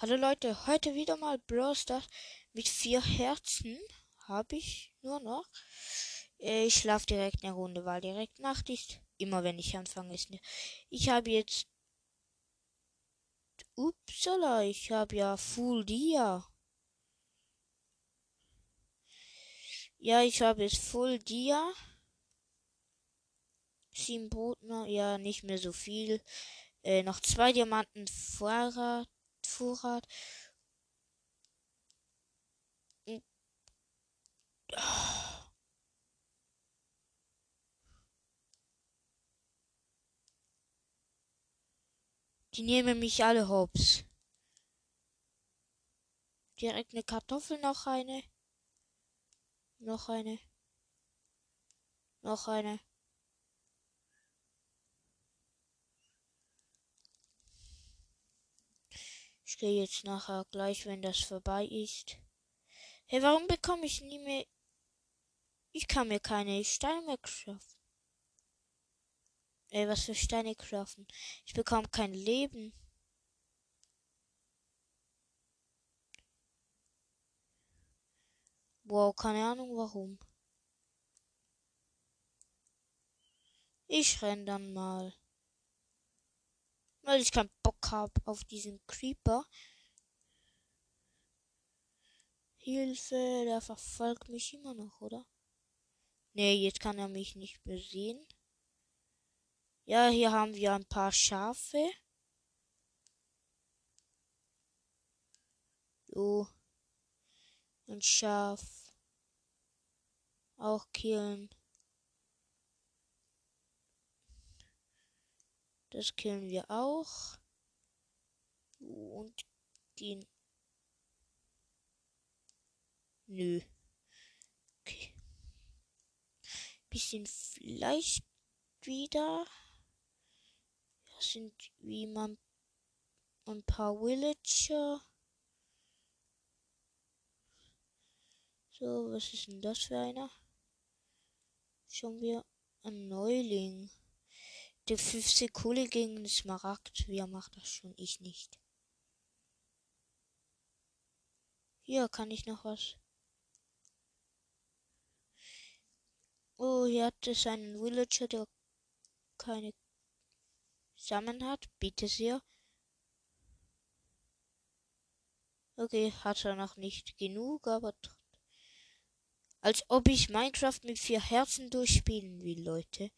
Hallo Leute, heute wieder mal Brawl Stars mit vier Herzen. Habe ich nur noch. Ich schlafe direkt eine Runde, weil direkt Nacht ist. Immer wenn ich anfange ist. ne- Ich habe jetzt. Upsala, ich habe ja Full Dia. Ja, ich habe jetzt Full Dia. Sieben Brotner, ja, nicht mehr so viel. Äh, noch zwei Diamanten Vorrat. Vorrat. Und- Die nehmen mich alle hops. Direkt eine Kartoffel, noch eine. Noch eine. Noch eine. Ich gehe jetzt nachher gleich, wenn das vorbei ist. Hey, warum bekomme ich nie mehr... Ich kann mir keine Steine mehr craften. Ey, was für Steine craften? Ich bekomme kein Leben. Wow, keine Ahnung warum. Ich renn dann mal. Weil ich keinen Bock hab auf diesen Creeper. Hilfe, der verfolgt mich immer noch, oder? Nee, jetzt kann er mich nicht mehr sehen. Ja, hier haben wir ein paar Schafe. So. Ein Schaf. Auch killen. Das killen wir auch. Und den. Nö. Okay. Bisschen Fleisch wieder. Das sind wie man ein paar Villager. So, was ist denn das für einer? Schon wieder ein Neuling. Der 15 Kohle gegen den Smaragd. Wer macht das schon? Ich nicht. Hier kann ich noch was. Oh, hier hat es einen Villager, der keine Samen hat. Bitte sehr. Okay, hat er noch nicht genug, aber als ob ich Minecraft mit vier Herzen durchspielen will, Leute.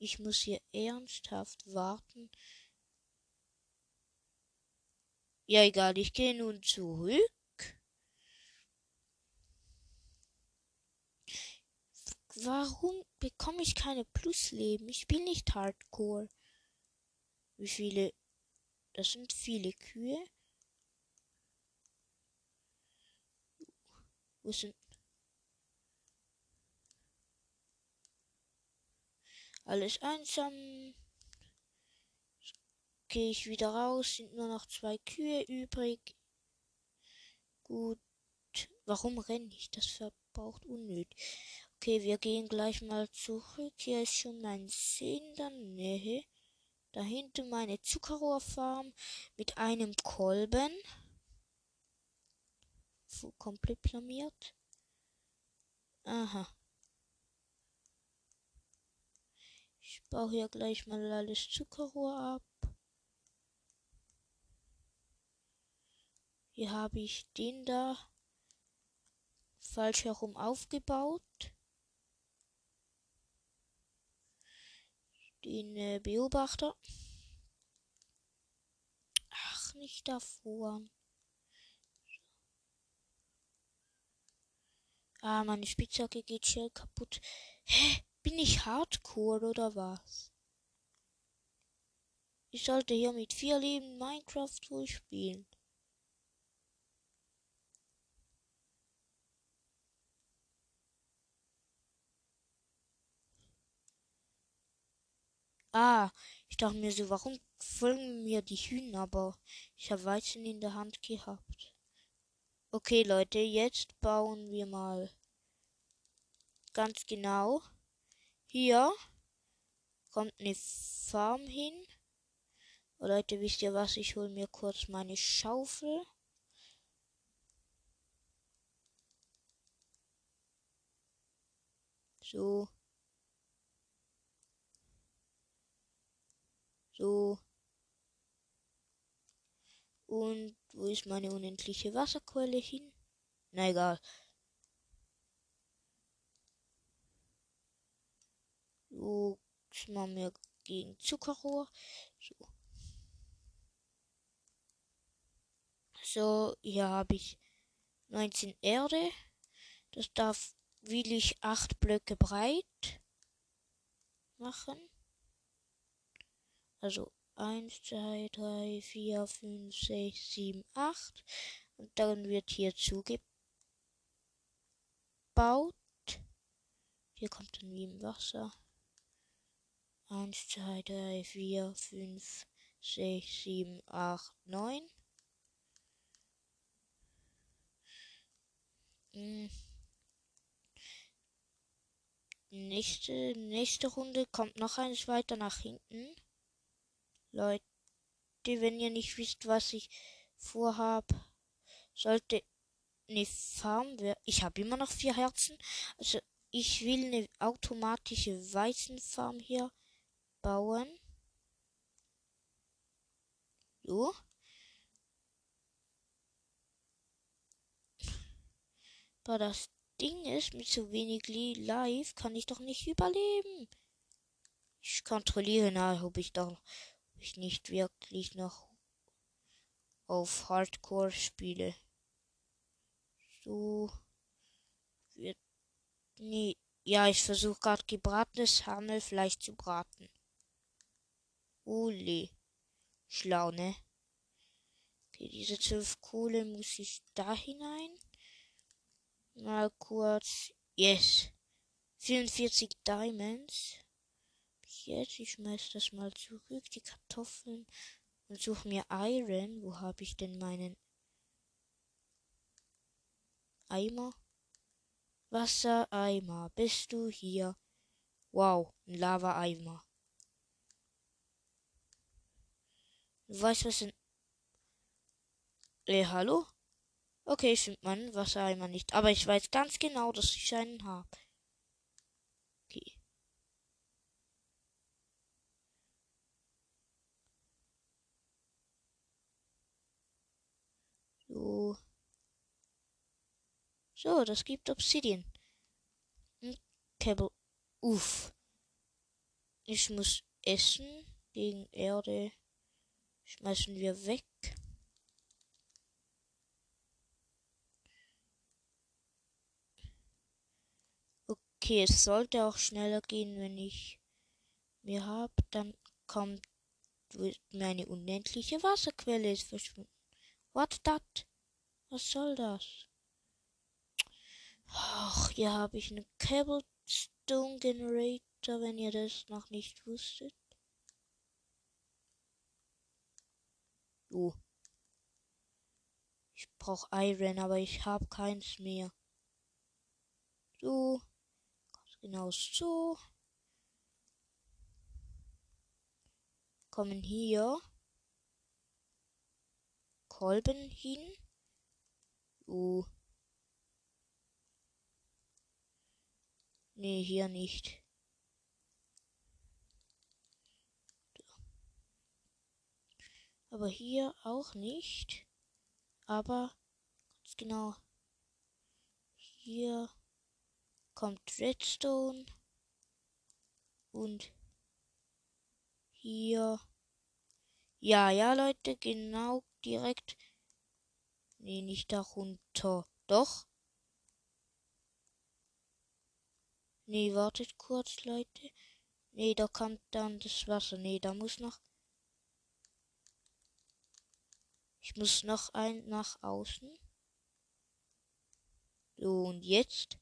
Ich muss hier ernsthaft warten. Ja, egal, ich gehe nun zurück. Warum bekomme ich keine Plusleben? Ich bin nicht Hardcore. Wie viele? Das sind viele Kühe. Wo sind? Alles einsam. Gehe ich wieder raus, sind nur noch zwei Kühe übrig. Gut. Warum renne ich? Das verbraucht unnötig. Okay, wir gehen gleich mal zurück. Hier ist schon mein See in der Nähe. Da hinten meine Zuckerrohrfarm mit einem Kolben. Komplett planiert. Aha. Ich baue hier gleich mal alles Zuckerrohr ab. Hier habe ich den da falsch herum aufgebaut. Den äh, Beobachter. Ach, nicht davor. Ah, meine Spitzhacke geht schnell kaputt. Hä? Bin ich Hardcore oder was? Ich sollte hier mit vier Leben Minecraft durchspielen. Ah, ich dachte mir so, warum folgen mir die Hühner, aber ich habe Weizen in der Hand gehabt. Okay, Leute, jetzt bauen wir mal ganz genau. Hier kommt eine Farm hin. Oh, Leute, wisst ihr was? Ich hole mir kurz meine Schaufel. So. So. Und wo ist meine unendliche Wasserquelle hin? Na egal. So, das machen wir gegen Zuckerrohr. So. So, hier habe ich 19 Erde. Das darf will ich acht Blöcke breit machen. Also 1, 2, 3, 4, 5, 6, 7, 8. Und dann wird hier zugebaut. Hier kommt dann wie im Wasser. 1, 2, 3, 4, 5, 6, 7, 8, 9. Hm. Nächste, nächste Runde kommt noch eins weiter nach hinten. Leute, wenn ihr nicht wisst, was ich vorhab, sollte eine Farm werden. Ich habe immer noch vier Herzen. Also ich will eine automatische Weizenfarm hier bauen. So. Aber das Ding ist, mit so wenig Live kann ich doch nicht überleben. Ich kontrolliere nach, ob ich doch ob ich nicht wirklich noch auf Hardcore spiele. So wird nee, ja, ich versuche gerade gebratenes Hammelfleisch zu braten. Uli. Schlau, ne? Okay, diese zwölf Kohle muss ich da hinein. Mal kurz. Yes. 44 Diamonds. Jetzt, ich schmeiß das mal zurück, die Kartoffeln. Und suche mir Iron. Wo habe ich denn meinen Eimer? Wassereimer. Bist du hier? Wow, ein Lava-Eimer. Du weißt, was ein... Äh, hallo? Okay, ich finde meinen Wassereimer nicht. Aber ich weiß ganz genau, dass ich einen habe. Okay. So. So, das gibt Obsidian. Cable. Uff. Ich muss essen gegen Erde. Schmeißen wir weg. Okay, es sollte auch schneller gehen, wenn ich mir habe. Dann kommt meine unendliche Wasserquelle ist verschwunden. What that? Was soll das? Ach, hier habe ich einen Cobblestone Generator, wenn ihr das noch nicht wusstet. Oh. Ich brauche Iron, aber ich habe keins mehr. So genau so. Kommen hier Kolben hin. Uh. Nee, hier nicht. Aber hier auch nicht. Aber ganz genau hier kommt Redstone. Und hier. Ja, ja, Leute, genau direkt. Nee, nicht darunter. Doch. Nee, wartet kurz, Leute. Nee, da kommt dann das Wasser. Nee, da muss noch. Ich muss noch ein nach außen. So, und jetzt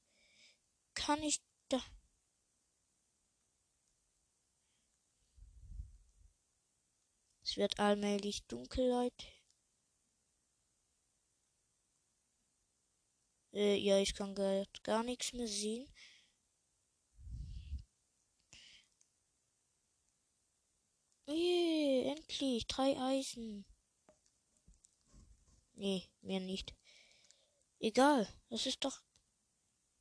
kann ich da. Es wird allmählich dunkel, Leute. Äh, ja, ich kann gar, nichts mehr sehen. Yeah, endlich. Drei Eisen. Nee, mehr nicht. Egal. Das ist doch.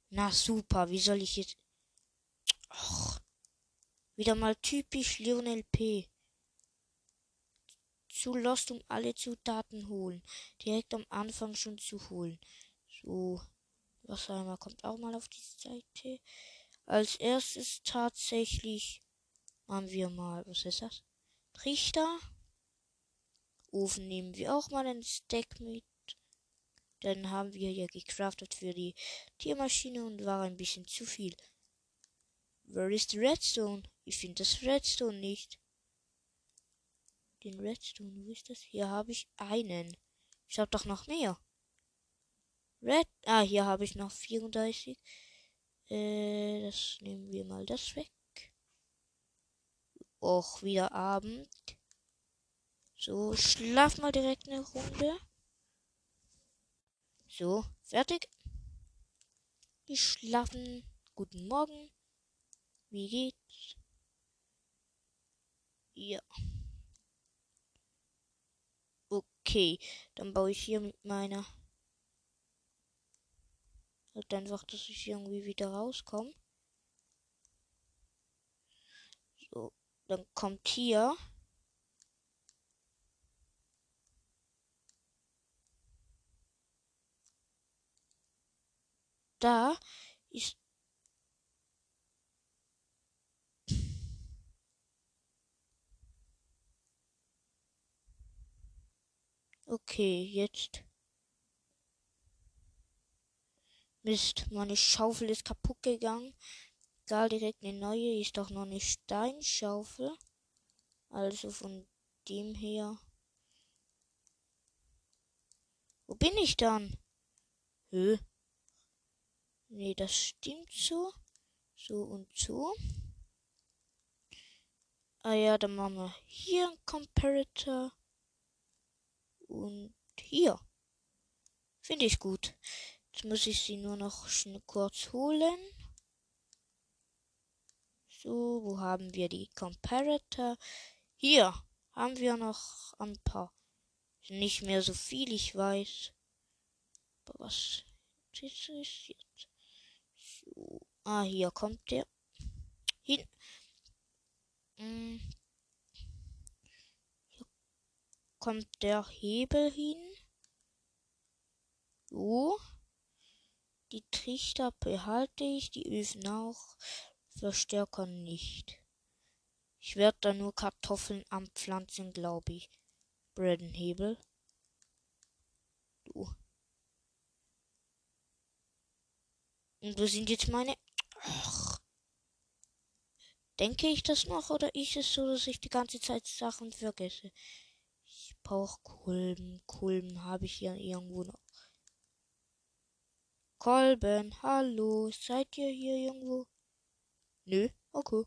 Na super. Wie soll ich jetzt. Och. Wieder mal typisch Lionel P. Zu lost, um alle Zutaten holen. Direkt am Anfang schon zu holen. So. Was einmal kommt auch mal auf die Seite. Als erstes tatsächlich haben wir mal. Was ist das? Trichter. Ofen nehmen wir auch mal ein Stack mit. Dann haben wir ja gecraftet für die Tiermaschine und war ein bisschen zu viel. Where is the Redstone? Ich finde das Redstone nicht. Den Redstone, wo ist das? Hier habe ich einen. Ich habe doch noch mehr. Red. Ah, hier habe ich noch 34. Äh, das nehmen wir mal das weg auch wieder Abend. So, schlaf mal direkt eine Runde. So, fertig. Die schlafen. Guten Morgen. Wie geht's? Ja. Okay, dann baue ich hier mit meiner. Halt einfach, dass ich irgendwie wieder rauskomme. So. Dann kommt hier. Da ist Okay, jetzt. Mist, meine Schaufel ist kaputt gegangen. Egal, direkt eine neue. Ist doch noch eine Steinschaufel. Also von dem her. Wo bin ich dann? Hö? Nee, das stimmt so. So und so. Ah ja, dann machen wir hier ein Comparator. Und hier. Finde ich gut. Jetzt muss ich sie nur noch schnell kurz holen. So, wo haben wir die Comparator? Hier haben wir noch ein paar. Nicht mehr so viel, ich weiß. Aber was ist jetzt? Ah, hier kommt der hin. Hm. Hier kommt der Hebel hin. So. Die Trichter behalte ich, die Öfen auch. Verstärker nicht. Ich werde da nur Kartoffeln anpflanzen, glaube ich. Bredenhebel. Du. Und wo sind jetzt meine... Ach. Denke ich das noch oder ist es so, dass ich die ganze Zeit Sachen vergesse? Ich brauche Kolben. Kolben habe ich hier irgendwo noch. Kolben, hallo, seid ihr hier irgendwo? Nö, okay.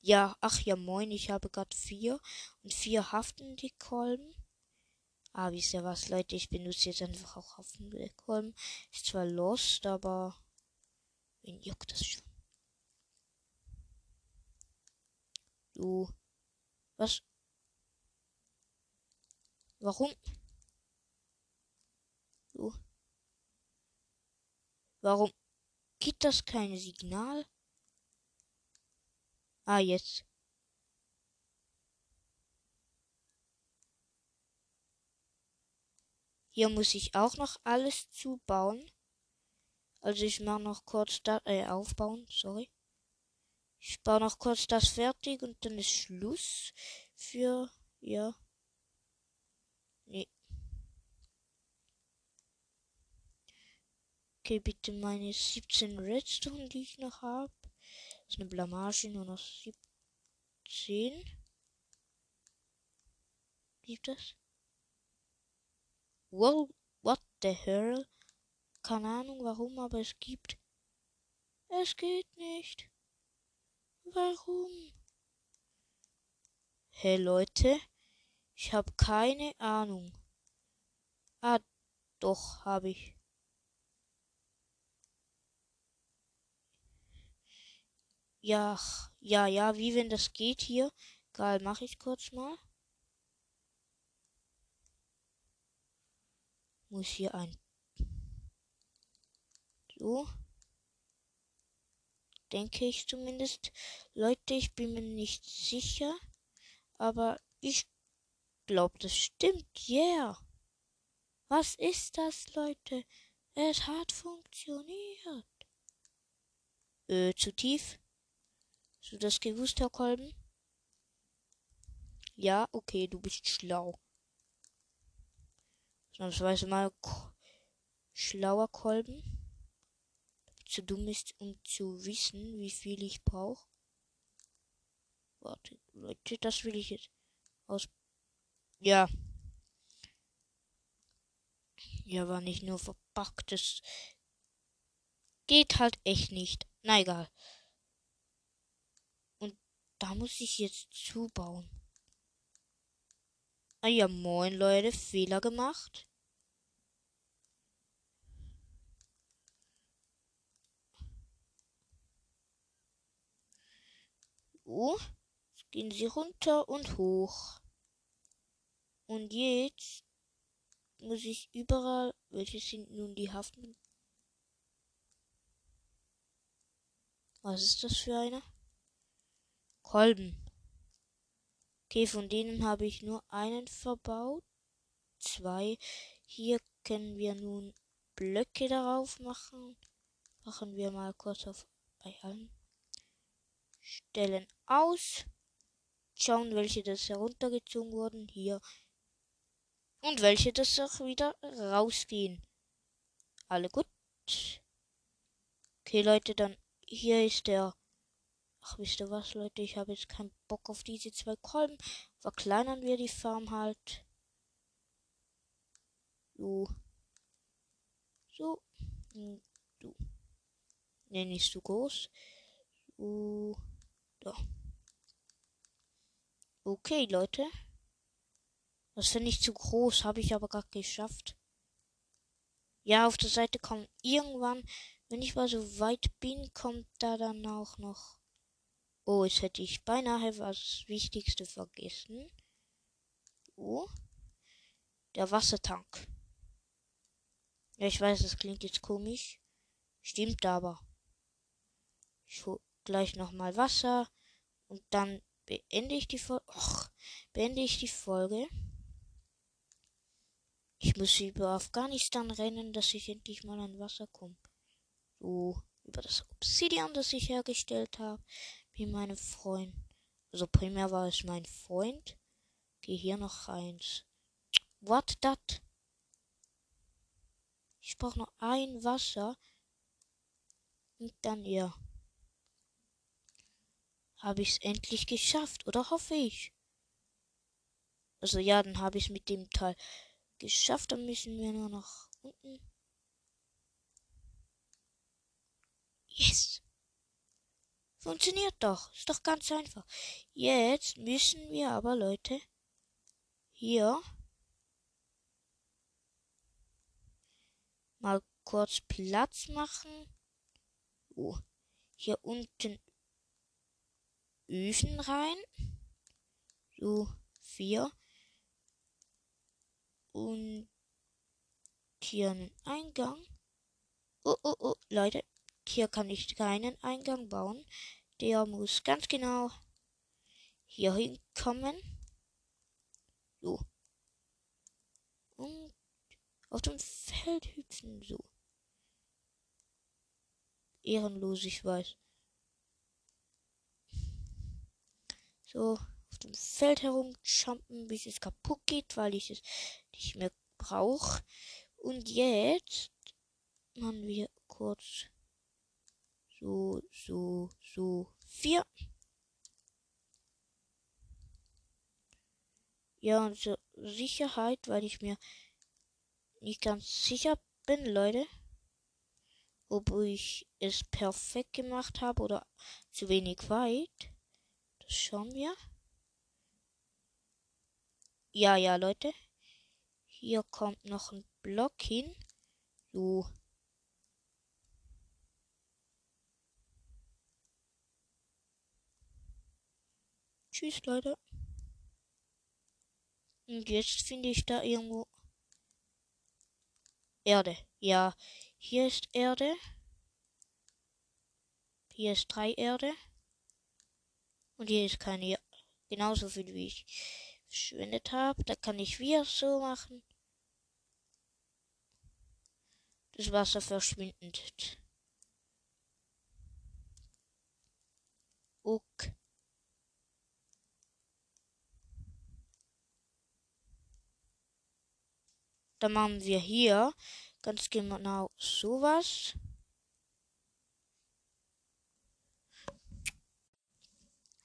Ja, ach ja, moin, ich habe gerade vier und vier haftende Kolben. Ah, wisst ihr was, Leute, ich benutze jetzt einfach auch haftende Kolben. Ist zwar lost, aber wen juckt das schon? Du. Was? Warum? Du. Warum gibt das kein Signal? Ah, jetzt. Hier muss ich auch noch alles zubauen. Also ich mache noch kurz da äh, aufbauen, sorry. Ich baue noch kurz das fertig und dann ist Schluss für ja. Nee. Okay, bitte meine 17 Redstone, die ich noch habe. Das ist eine Blamage, nur noch 17. Gibt es? Well, what the hell? Keine Ahnung warum, aber es gibt. Es geht nicht. Warum? Hey Leute, ich habe keine Ahnung. Ah, doch, habe ich. Ja, ja, ja, wie wenn das geht hier, Egal, mache ich kurz mal. Muss hier ein. So. Denke ich zumindest. Leute, ich bin mir nicht sicher. Aber ich glaube, das stimmt. Yeah. Was ist das, Leute? Es hat funktioniert. Äh, zu tief? Hast du das gewusst, Herr Kolben? Ja, okay, du bist schlau. Ausnahmsweise mal schlauer Kolben. Zu dumm ist, um zu wissen, wie viel ich brauche. Warte, Leute, das will ich jetzt aus. Ja. Ja, war nicht nur verpackt. Das geht halt echt nicht. Na egal. Und da muss ich jetzt zubauen. Ah ja, moin Leute, Fehler gemacht. Jetzt gehen sie runter und hoch. Und jetzt muss ich überall, welche sind nun die Hafen? Was ist das für eine? Kolben. Okay, von denen habe ich nur einen verbaut. Zwei. Hier können wir nun Blöcke darauf machen. Machen wir mal kurz auf bei allen. Stellen aus. Schauen, welche das heruntergezogen wurden. Hier. Und welche das auch wieder rausgehen. Alle gut. Okay, Leute, dann hier ist der Ach, wisst ihr was, Leute? Ich habe jetzt keinen Bock auf diese zwei Kolben. Verkleinern wir die Farm halt. So. So. Und so. Ne, nicht so groß. So. Da. Okay, Leute. Das finde ich zu groß, habe ich aber gerade geschafft. Ja, auf der Seite kommt irgendwann, wenn ich mal so weit bin, kommt da dann auch noch Oh, jetzt hätte ich beinahe was Wichtigste vergessen. Oh, der Wassertank. Ja, ich weiß, das klingt jetzt komisch. Stimmt aber. Ich hole gleich nochmal Wasser und dann beende ich die Folge. Beende ich die Folge. Ich muss über Afghanistan rennen, dass ich endlich mal an Wasser komme. So, über das Obsidian, das ich hergestellt habe wie meine Freund. Also primär war es mein Freund. Geh hier noch eins. What that? Ich brauche noch ein Wasser. Und dann ja. Habe ich es endlich geschafft, oder hoffe ich? Also ja, dann habe ich es mit dem Teil geschafft. Dann müssen wir nur noch unten. Yes! Funktioniert doch. Ist doch ganz einfach. Jetzt müssen wir aber, Leute, hier mal kurz Platz machen. Oh, hier unten Öfen rein. So, vier. Und hier einen Eingang. Oh, oh, oh, Leute, hier kann ich keinen Eingang bauen. Der muss ganz genau hier hinkommen. So. Und auf dem Feld hüpfen. So. Ehrenlos, ich weiß. So, auf dem Feld herumjumpen, bis es kaputt geht, weil ich es nicht mehr brauche. Und jetzt machen wir kurz so, so, so, vier. Ja, und zur Sicherheit, weil ich mir nicht ganz sicher bin, Leute, ob ich es perfekt gemacht habe oder zu wenig weit. Schauen wir. Ja, ja, Leute. Hier kommt noch ein Block hin. So, Tschüss, Leute. Und jetzt finde ich da irgendwo Erde. Ja, hier ist Erde. Hier ist drei Erde. Und hier ist keine. Genauso viel wie ich verschwendet habe. Da kann ich wieder so machen. Das Wasser verschwindet. Ok. Dann machen wir hier ganz genau sowas.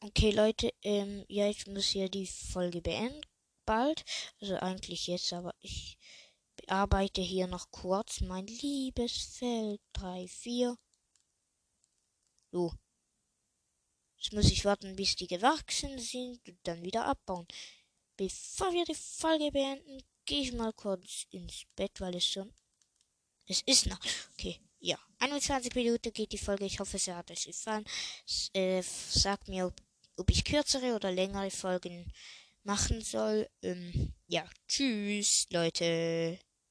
Okay, Leute, ähm, ja, ich muss hier die Folge beenden. Bald. Also eigentlich jetzt, aber ich bearbeite hier noch kurz mein liebes Feld 3, 4. So. Jetzt muss ich warten, bis die gewachsen sind und dann wieder abbauen. Bevor wir die Folge beenden, gehe ich mal kurz ins Bett, weil es schon. Es ist noch. Okay, ja. 21 Minuten geht die Folge. Ich hoffe, es hat euch gefallen. Äh, sagt mir, ob ob ich kürzere oder längere Folgen machen soll. Ähm, ja, tschüss, Leute.